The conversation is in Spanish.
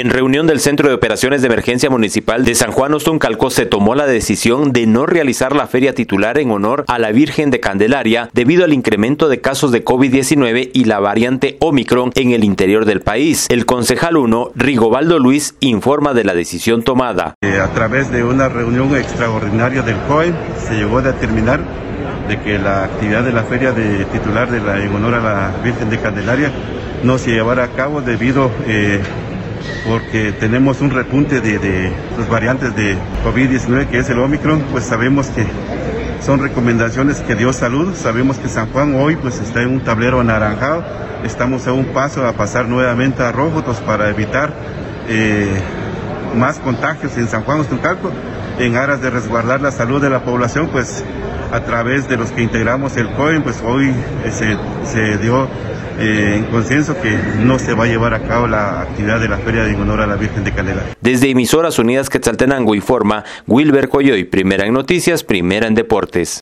En reunión del Centro de Operaciones de Emergencia Municipal de San Juan Ostuncalco se tomó la decisión de no realizar la feria titular en honor a la Virgen de Candelaria debido al incremento de casos de COVID-19 y la variante Omicron en el interior del país. El concejal 1, Rigobaldo Luis, informa de la decisión tomada. Eh, a través de una reunión extraordinaria del COE se llegó a determinar de que la actividad de la feria de titular de la, en honor a la Virgen de Candelaria no se llevara a cabo debido eh, porque tenemos un repunte de, de las variantes de COVID-19 que es el Omicron, pues sabemos que son recomendaciones que dio salud, sabemos que San Juan hoy pues está en un tablero anaranjado, estamos a un paso a pasar nuevamente a rojo pues, para evitar eh, más contagios en San Juan Ostuncalco, en aras de resguardar la salud de la población, pues a través de los que integramos el COEN, pues hoy eh, se, se dio eh, en consenso que no se va a llevar a cabo la actividad de la Feria de honor a la Virgen de Canela. Desde Emisoras Unidas Quetzaltenango informa Wilber Coyoy, primera en noticias, primera en deportes.